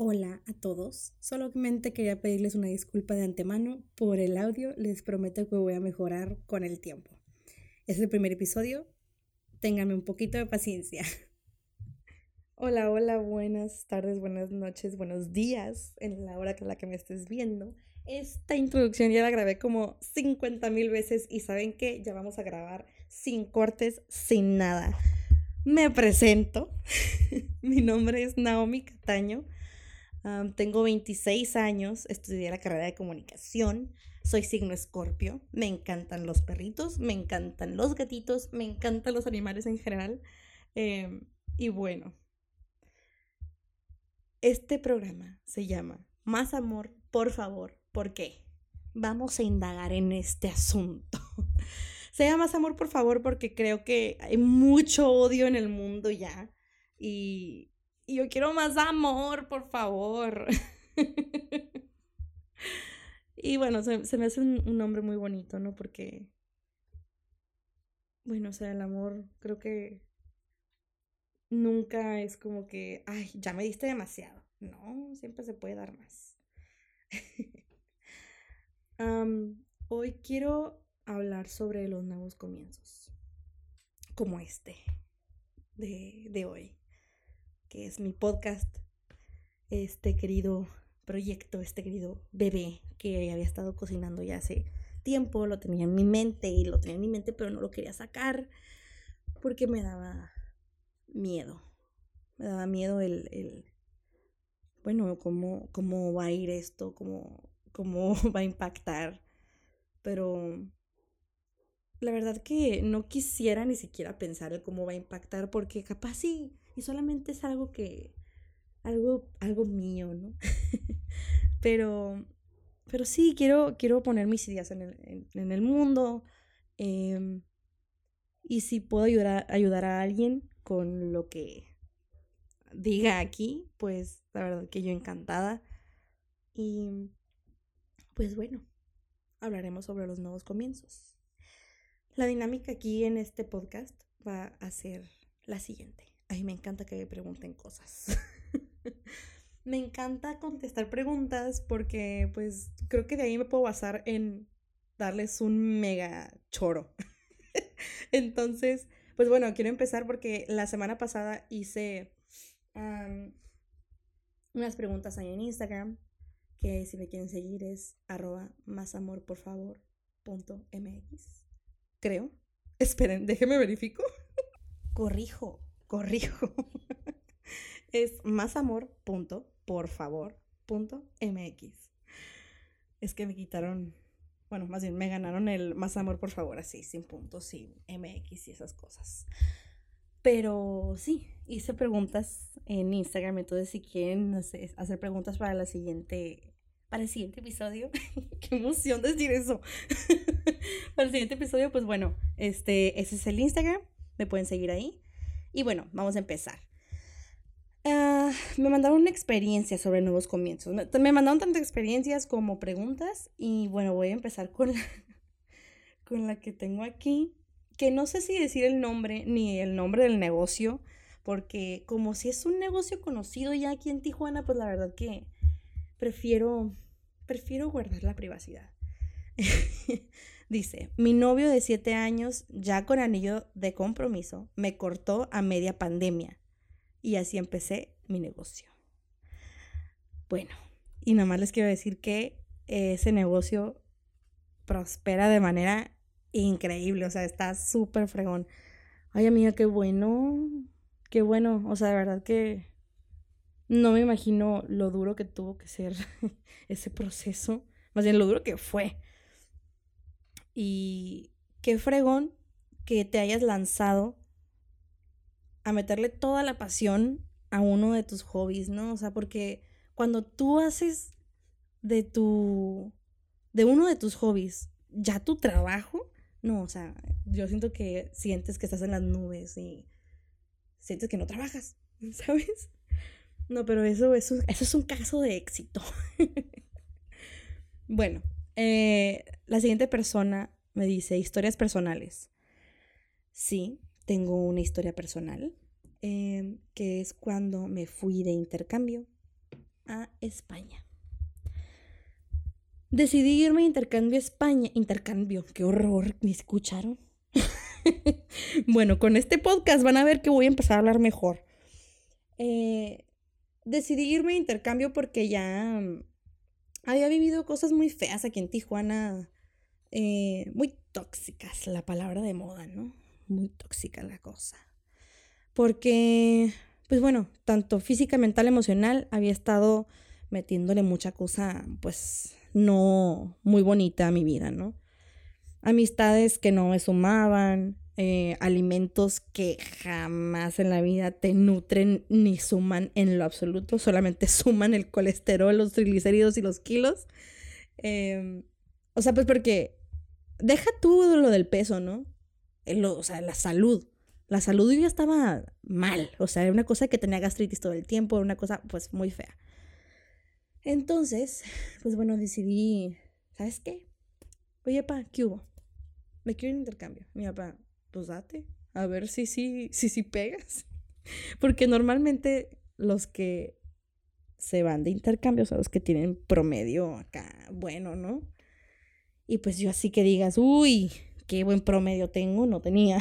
Hola a todos. Solamente quería pedirles una disculpa de antemano por el audio. Les prometo que voy a mejorar con el tiempo. Es el primer episodio. Ténganme un poquito de paciencia. Hola, hola, buenas tardes, buenas noches, buenos días en la hora que la que me estés viendo. Esta introducción ya la grabé como 50 mil veces y saben que ya vamos a grabar sin cortes, sin nada. Me presento. Mi nombre es Naomi Cataño tengo 26 años, estudié la carrera de comunicación, soy signo escorpio, me encantan los perritos, me encantan los gatitos, me encantan los animales en general. Em, y bueno, este programa se llama Más Amor, por favor, ¿por qué? Vamos a indagar en este asunto. se llama Más Amor, por favor, porque creo que hay mucho odio en el mundo ya. Y, y yo quiero más amor, por favor. y bueno, se, me hace un, un, nombre muy bonito, ¿no? Porque, bueno, o sea, el amor creo que nunca es como que, ay, ya me diste demasiado. No, siempre se puede dar más. hoy quiero hablar sobre los nuevos comienzos, como este de, de hoy que es mi podcast, este querido proyecto, este querido bebé que había estado cocinando ya hace tiempo, lo tenía en mi mente y lo tenía en mi mente, pero no lo quería sacar porque me daba miedo. Me daba miedo el, el bueno, cómo, cómo va a ir esto, cómo, cómo va a impactar. Pero la verdad que no quisiera ni siquiera pensar en cómo va a impactar porque capaz sí y solamente es algo que, algo, algo mío, ¿no? pero, pero sí, quiero, quiero poner mis ideas en el, en, el mundo. Em, y si puedo ayudar, ayudar a alguien con lo que diga aquí, pues la verdad que yo encantada. Y pues bueno, hablaremos sobre los nuevos comienzos. La dinámica aquí en este podcast va a ser la siguiente. Ay, me encanta que me pregunten cosas. me encanta contestar preguntas porque pues creo que de ahí me puedo basar en darles un mega choro. Entonces, pues bueno, quiero empezar porque la semana pasada hice unas preguntas ahí en Instagram que si me quieren seguir es arroba más amor por favor punto mx. Creo. Esperen, déjenme verifico. Corrijo, corrijo. es más amor punto, por favor, punto mx. Es que me quitaron, bueno, más bien me ganaron el más amor, por favor, así, sin puntos, sin mx y esas cosas. Pero sí, hice preguntas en Instagram, entonces si quieren hacer preguntas para la siguiente, para el siguiente episodio, qué emoción decir eso. para el siguiente episodio, pues bueno, este, ese es el Instagram, me pueden seguir ahí. Y bueno, vamos a empezar. Ah, me mandaron una experiencia sobre nuevos comienzos. Me, mandaron tantas experiencias como preguntas y bueno, voy a empezar con la, con la que tengo aquí, que no sé si decir el nombre ni el nombre del negocio, porque como si es un negocio conocido ya aquí en Tijuana, pues la verdad que prefiero, prefiero guardar la privacidad. Dice, mi novio de siete años, ya con anillo de compromiso, me cortó a media pandemia y así empecé mi negocio. Bueno, y nada más les quiero decir que ese negocio prospera de manera increíble, o sea, está súper fregón. Ay, amiga, qué bueno, qué bueno, o sea, de verdad que no me imagino lo duro que tuvo que ser ese proceso, más bien lo duro que fue. Y qué fregón que te hayas lanzado a meterle toda la pasión a uno de tus hobbies, ¿no? O sea, porque cuando tú haces de tu de uno de tus hobbies ya tu trabajo, no, o sea, yo siento que sientes que estás en las nubes y sientes que no trabajas, ¿sabes? No, pero eso, eso, eso es un caso de éxito. bueno, eh, la siguiente persona me dice historias personales. Sí, tengo una historia personal, em, que es cuando me fui de intercambio a España. Decidí irme a intercambio a España. Intercambio, qué horror, ¿me escucharon? bueno, con este podcast van a ver que voy a empezar a hablar mejor. Eh, decidí irme a intercambio porque ya mm, había vivido cosas muy feas aquí en Tijuana. Eh, muy tóxicas, la palabra de moda, ¿no? Muy tóxica la cosa. Porque, pues bueno, tanto física, mental, emocional, había estado metiéndole mucha cosa, pues no muy bonita a mi vida, ¿no? Amistades que no me sumaban, eh, alimentos que jamás en la vida te nutren ni suman en lo absoluto, solamente suman el colesterol, los triglicéridos y los kilos. Em, o sea, pues porque deja tú lo del peso, ¿no? o sea, la salud. La salud yo ya estaba mal, o sea, era una cosa que tenía gastritis todo el tiempo, era una cosa pues muy fea. Entonces, pues bueno, decidí, ¿sabes qué? Oye, pa, ¿qué hubo? Me quiero un intercambio. Mi papá, pues date, a ver si sí, si, si, pegas. Porque normalmente los que se van de intercambio son los que tienen promedio acá, bueno, ¿no? Y pues yo así que digas, uy, qué buen promedio tengo, no tenía.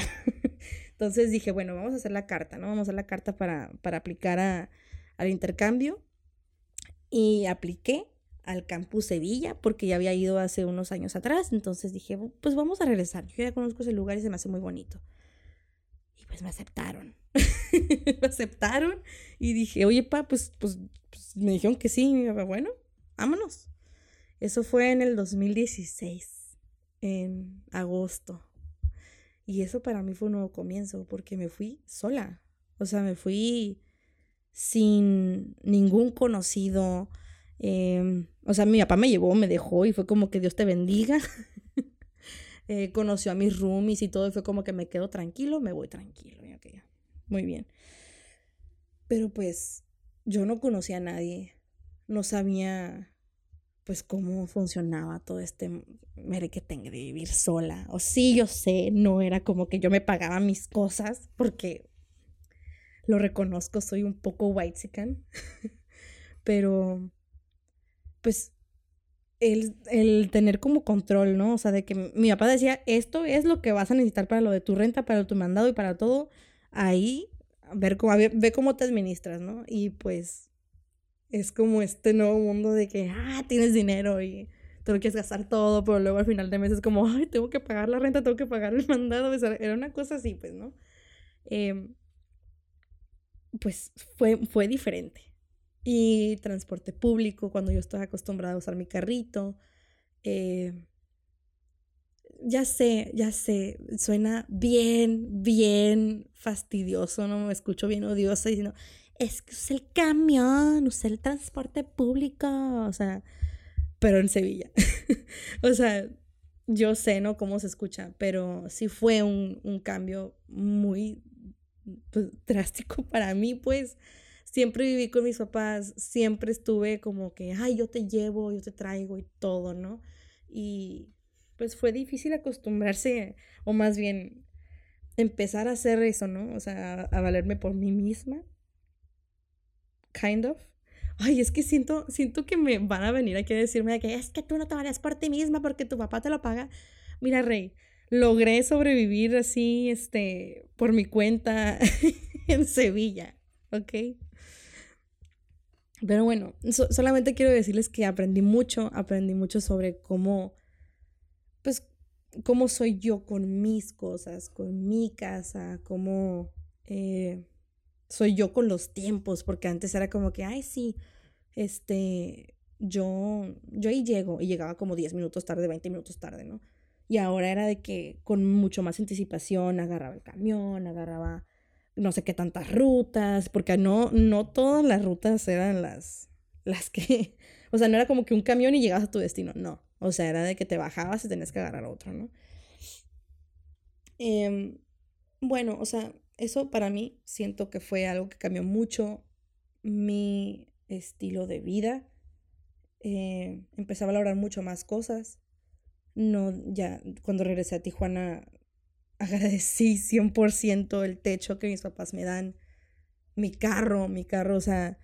Entonces dije, bueno, vamos a hacer la carta, ¿no? Vamos a hacer la carta para, para aplicar a, al intercambio. Y apliqué al campus Sevilla porque ya había ido hace unos años atrás. Entonces dije, pues vamos a regresar. Yo ya conozco ese lugar y se me hace muy bonito. Y pues me aceptaron. me aceptaron y dije, oye, pa, pues, pues, pues me dijeron que sí. Y bueno, vámonos. Eso fue en el 2016, en agosto. Y eso para mí fue un nuevo comienzo porque me fui sola. O sea, me fui sin ningún conocido. Em, o sea, mi papá me llevó, me dejó y fue como que Dios te bendiga. Eh, conoció a mis roomies y todo y fue como que me quedo tranquilo, me voy tranquilo. Muy bien. Pero pues yo no conocía a nadie, no sabía pues cómo funcionaba todo este tenga de vivir sola. O sí, yo sé, no era como que yo me pagaba mis cosas porque lo reconozco, soy un poco white pero pues el, el, tener como control, ¿no? O sea, de que mi papá decía, esto es lo que vas a necesitar para lo de tu renta, para tu mandado y para todo, ahí, ver cómo, ve cómo te administras, ¿no? Y pues es como este nuevo mundo de que, ah, tienes dinero y tú quieres gastar todo, pero luego al final de mes es como, ay, tengo que pagar la renta, tengo que pagar el mandado, era una cosa así, pues, ¿no? Eh, pues fue, fue diferente. Y transporte público, cuando yo estaba acostumbrada a usar mi carrito. Eh, ya sé, ya sé, suena bien, bien fastidioso, no me escucho bien odiosa diciendo, es que usé el camión, usé el transporte público, o sea, pero en Sevilla. o sea, yo sé, ¿no? Cómo se escucha, pero sí fue un, un cambio muy pues, drástico para mí, pues siempre viví con mis papás, siempre estuve como que, ay, yo te llevo, yo te traigo y todo, ¿no? Y pues fue difícil acostumbrarse, o más bien empezar a hacer eso, ¿no? O sea, a, valerme por mí misma. Kind of. Ay, es que siento, siento que me van a venir aquí a decirme que es que tú no te vales por ti misma porque tu papá te lo paga. Mira, Rey, logré sobrevivir así, este, por mi cuenta en Sevilla, ¿ok? Pero bueno, solamente quiero decirles que aprendí mucho, aprendí mucho sobre cómo, pues, cómo soy yo con mis cosas, con mi casa, cómo eh, soy yo con los tiempos, porque antes era como que, ay, sí, este, yo, yo ahí llego y llegaba como 10 minutos tarde, 20 minutos tarde, ¿no? Y ahora era de que con mucho más anticipación agarraba el camión, agarraba no sé qué tantas rutas, porque no, no todas las rutas eran las, las que, o sea, no era como que un camión y llegabas a tu destino, no. O sea, era de que te bajabas y tenías que agarrar otro, ¿no? Em, bueno, o sea, eso para mí siento que fue algo que cambió mucho mi estilo de vida. Eh, empecé a valorar mucho más cosas no, ya cuando regresé a Tijuana agradecí 100% el techo que mis papás me dan, mi carro, mi carro, o sea,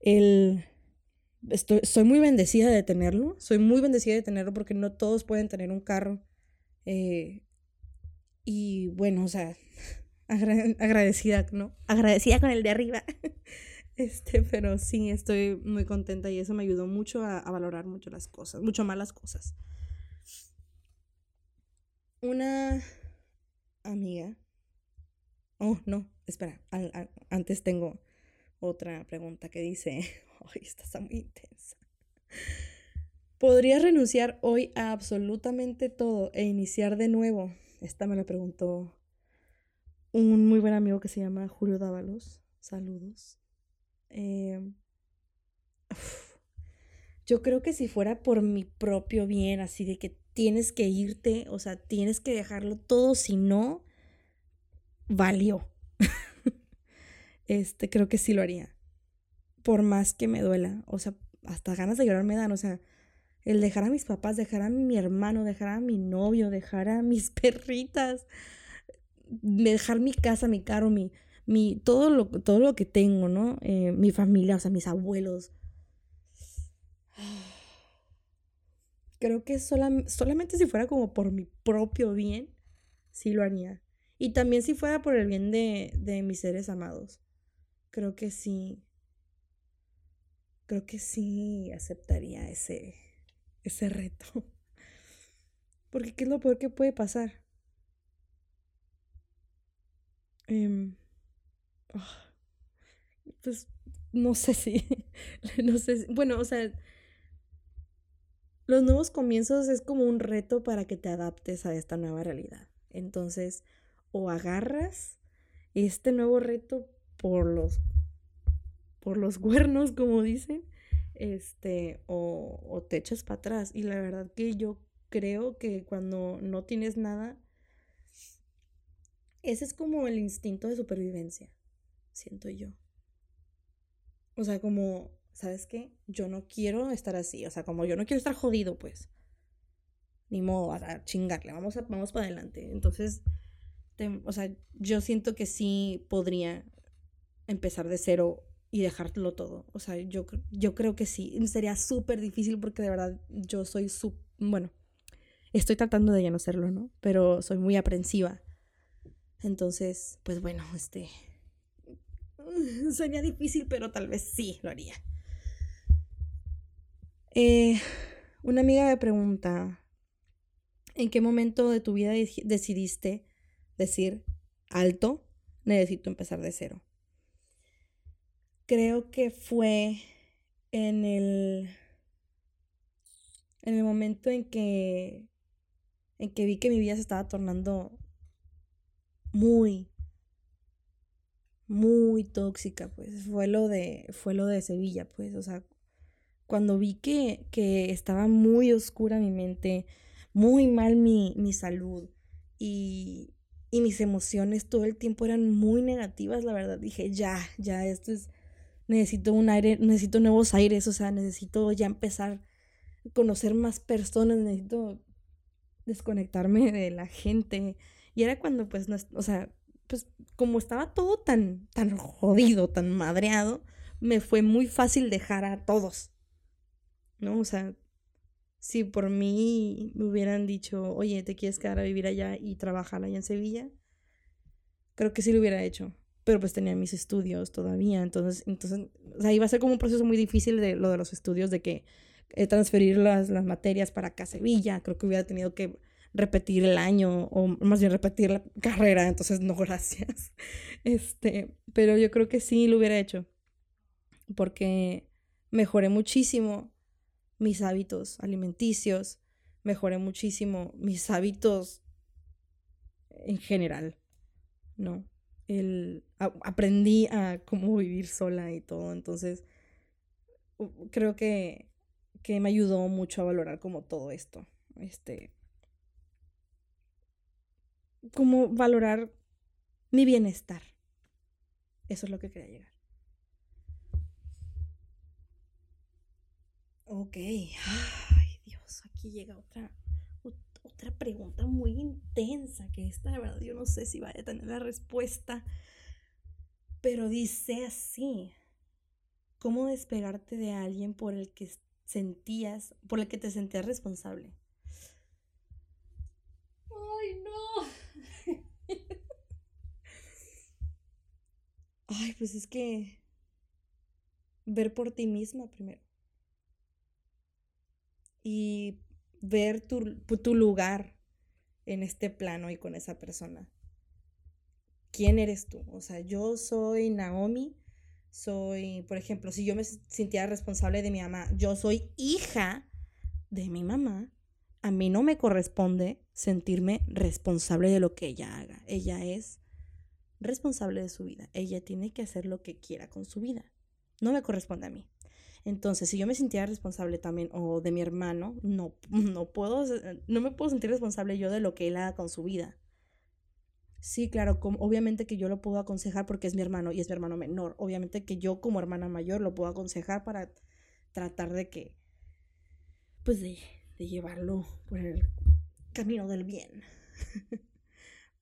el... Estoy, soy muy bendecida de tenerlo, soy muy bendecida de tenerlo porque no todos pueden tener un carro. Eh, y bueno, o sea, agradecida, ¿no? Agradecida con el de arriba. Este, pero sí, estoy muy contenta y eso me ayudó mucho a, valorar mucho las cosas, mucho más las cosas. Una amiga. Oh, no, espera, antes tengo otra pregunta que dice, ay, esta está muy intensa. ¿Podrías renunciar hoy a absolutamente todo e iniciar de nuevo? Esta me la preguntó un muy buen amigo que se llama Julio Dávalos. Saludos. Em, yo creo que si fuera por mi propio bien, así de que tienes que irte, o sea, tienes que dejarlo todo, si no, valió. este, creo que sí lo haría. Por más que me duela, o sea, hasta ganas de llorar me dan, o sea, el dejar a mis papás, dejar a mi hermano, dejar a mi novio, dejar a mis perritas, dejar mi casa, mi carro, mi, mi, todo, lo, todo lo que tengo, ¿no? Eh, mi familia, o sea, mis abuelos. Creo que solamente si fuera como por mi propio bien, sí lo haría. Y también si fuera por el bien de, de mis seres amados. Creo que sí. Creo que sí aceptaría ese, ese reto. Porque ¿qué es lo peor que puede pasar? Eh, pues no sé si, no sé, bueno, o sea, los nuevos comienzos es como un reto para que te adaptes a esta nueva realidad. Entonces, o agarras este nuevo reto por los por los cuernos, como dicen, este, o, te echas para atrás. Y la verdad que yo creo que cuando no tienes nada, ese es como el instinto de supervivencia siento yo. O sea, como, ¿sabes qué? Yo no quiero estar así, o sea, como yo no quiero estar jodido, pues. Ni modo, a, chingarle, vamos, a, vamos para adelante. Entonces, o sea, yo siento que sí podría empezar de cero y dejarlo todo. O sea, yo, yo creo que sí. Sería súper difícil porque de verdad yo soy su... Bueno, estoy tratando de ya no serlo, ¿no? Pero soy muy aprensiva. Entonces, pues bueno, este, Sería difícil, pero tal vez sí lo haría. Eh, una amiga me pregunta, ¿en qué momento de tu vida decidiste decir, alto, necesito empezar de cero? Creo que fue en el, en el momento en que, en que vi que mi vida se estaba tornando muy, muy tóxica, pues fue lo de, fue lo de Sevilla, pues, o sea, cuando vi que, que estaba muy oscura mi mente, muy mal mi, mi salud y, y mis emociones todo el tiempo eran muy negativas, la verdad, dije, ya, ya, esto es, necesito un aire, necesito nuevos aires, o sea, necesito ya empezar a conocer más personas, necesito desconectarme de la gente. Y era cuando, pues, no, o sea, pues como estaba todo tan, tan jodido, tan madreado, me fue muy fácil dejar a todos. ¿No? O sea, si por mí me hubieran dicho, oye, ¿te quieres quedar a vivir allá y trabajar allá en Sevilla? Creo que sí lo hubiera hecho. Pero pues tenía mis estudios todavía. Entonces, entonces o sea, iba a ser como un proceso muy difícil de lo de los estudios, de que eh, transferir las, las materias para acá a Sevilla. Creo que hubiera tenido que repetir el año o más bien repetir la carrera, entonces no, gracias. Este, pero yo creo que sí lo hubiera hecho porque mejoré muchísimo mis hábitos alimenticios, mejoré muchísimo mis hábitos en general, ¿no? El, aprendí a cómo vivir sola y todo, entonces creo que, que me ayudó mucho a valorar como todo esto, este, como valorar mi bienestar. Eso es lo que quería llegar. Ok. Ay, Dios, aquí llega otra, otra pregunta muy intensa, que esta, la verdad, yo no sé si vaya a tener la respuesta. Pero dice así. cómo despegarte de alguien por el que sentías, por el que te sentías responsable. Ay, no. Ay, pues es que ver por ti misma primero. Y ver tu, tu lugar en este plano y con esa persona. ¿Quién eres tú? O sea, yo soy Naomi, soy, por ejemplo, si yo me sintiera responsable de mi mamá, yo soy hija de mi mamá, a mí no me corresponde sentirme responsable de lo que ella haga. Ella es responsable de su vida. Ella tiene que hacer lo que quiera con su vida. No me corresponde a mí. Entonces, si yo me sintiera responsable también, o de mi hermano, no, no puedo, no me puedo sentir responsable yo de lo que él haga con su vida. Sí, claro, obviamente que yo lo puedo aconsejar porque es mi hermano y es mi hermano menor. Obviamente que yo como hermana mayor lo puedo aconsejar para tratar de que, pues de, de llevarlo por el camino del bien.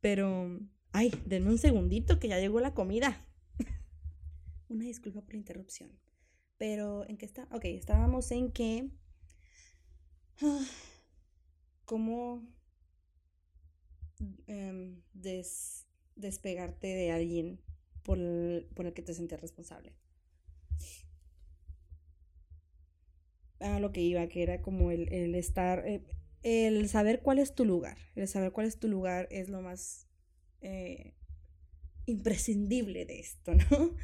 Pero, ay, denme un segundito que ya llegó la comida. Una disculpa por la interrupción. Pero, ¿en qué está? Ok, estábamos en que... Ah, ¿Cómo em, despegarte de alguien por el, por el que te sentías responsable? A lo que iba, que era como el, el estar... Eh, el saber cuál es tu lugar. El saber cuál es tu lugar es lo más eh, imprescindible de esto, ¿no?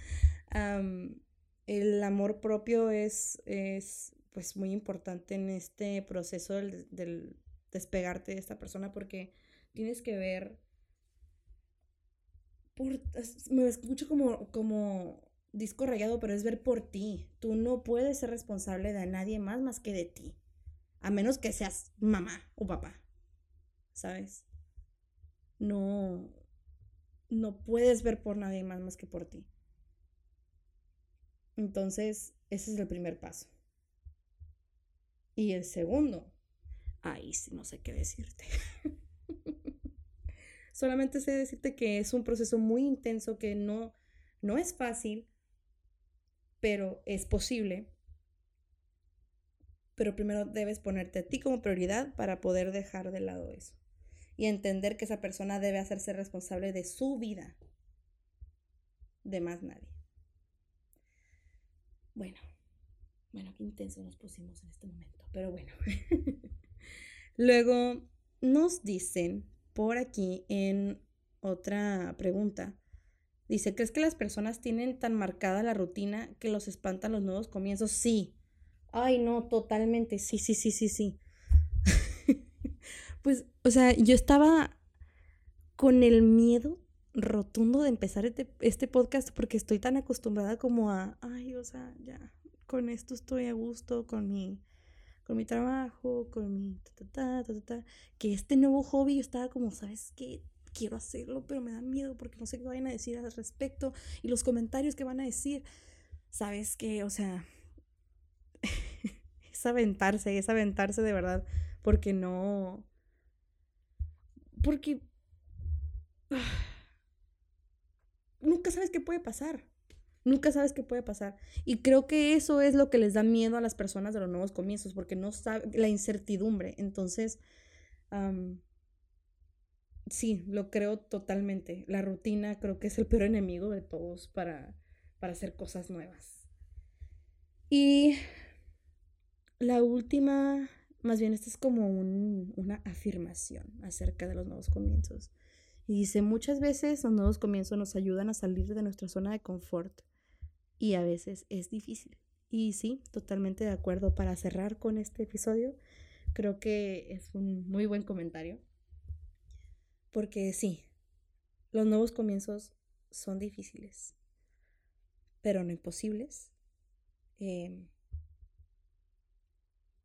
El amor propio es, es pues muy importante en este proceso del, despegarte de esta persona porque tienes que ver por, me escucho como, como disco rayado, pero es ver por ti. Tú no puedes ser responsable de nadie más más que de ti. A menos que seas mamá o papá. ¿Sabes? No, no puedes ver por nadie más más que por ti. Entonces, ese es el primer paso. Y el segundo, ahí sí no sé qué decirte. Solamente sé decirte que es un proceso muy intenso que no, no es fácil, pero es posible. Pero primero debes ponerte a ti como prioridad para poder dejar de lado eso. Y entender que esa persona debe hacerse responsable de su vida. De más nadie. Bueno, bueno, qué intenso nos pusimos en este momento, pero bueno. Luego nos dicen por aquí en otra pregunta. Dice, ¿crees que las personas tienen tan marcada la rutina que los espantan los nuevos comienzos? Sí. Ay, no, totalmente. Sí, sí, sí, sí, sí. pues, o sea, yo estaba con el miedo rotundo de empezar este, este, podcast porque estoy tan acostumbrada como a, ay, o sea, ya, con esto estoy a gusto, con mi, con mi trabajo, con mi, ta, ta, ta, ta, que este nuevo hobby yo estaba como, ¿sabes qué? Quiero hacerlo, pero me da miedo porque no sé qué vayan a decir al respecto y los comentarios que van a decir, ¿sabes qué? O sea, es aventarse, es aventarse de verdad, porque no, porque nunca sabes qué puede pasar. Nunca sabes qué puede pasar. Y creo que eso es lo que les da miedo a las personas de los nuevos comienzos, porque no sabe la incertidumbre. Entonces, sí, lo creo totalmente. La rutina creo que es el peor enemigo de todos para, para hacer cosas nuevas. Y la última, más bien, esta es como una afirmación acerca de los nuevos comienzos. Y dice, muchas veces los nuevos comienzos nos ayudan a salir de nuestra zona de confort y a veces es difícil. Y sí, totalmente de acuerdo. Para cerrar con este episodio, creo que es un muy buen comentario. Porque sí, los nuevos comienzos son difíciles, pero no imposibles. Em,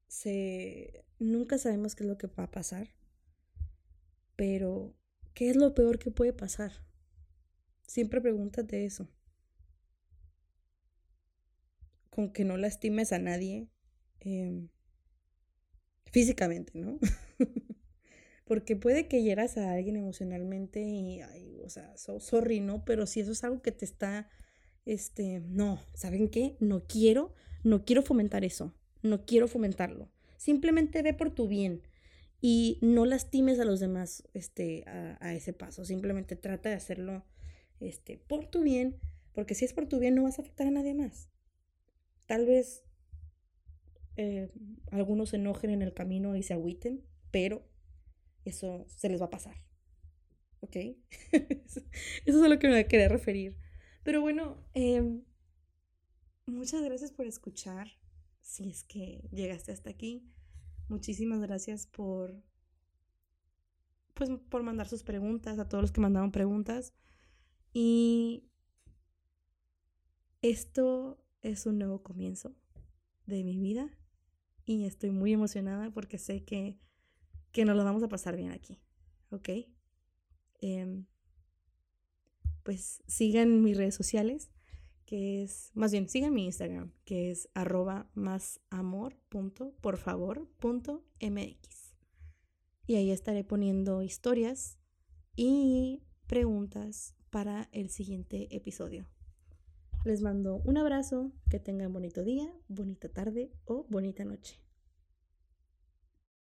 se, nunca sabemos qué es lo que va a pasar, pero ¿Qué es lo peor que puede pasar? Siempre pregúntate eso. Con que no lastimes a nadie em, físicamente, ¿no? Porque puede que hieras a alguien emocionalmente y, o sea, sorry, ¿no? Pero si eso es algo que te está este, no, ¿saben qué? No quiero, no quiero fomentar eso, no quiero fomentarlo. Simplemente ve por tu bien y no lastimes a los demás este, a, ese paso. Simplemente trata de hacerlo este, por tu bien, porque si es por tu bien no vas a afectar a nadie más. Tal vez eh, algunos se enojen en el camino y se agüiten, pero eso se les va a pasar. ¿Ok? eso es a lo que me a querer referir. Pero bueno, em, muchas gracias por escuchar. Si es que llegaste hasta aquí. Muchísimas gracias por, pues, por mandar sus preguntas, a todos los que mandaron preguntas. Y esto es un nuevo comienzo de mi vida y estoy muy emocionada porque sé que, que nos lo vamos a pasar bien aquí, ¿ok? Em, pues sigan mis redes sociales, que es, más bien, sigan mi Instagram, que es arroba más amor por favor mx. Y ahí estaré poniendo historias y preguntas para el siguiente episodio. Les mando un abrazo, que tengan bonito día, bonita tarde o bonita noche.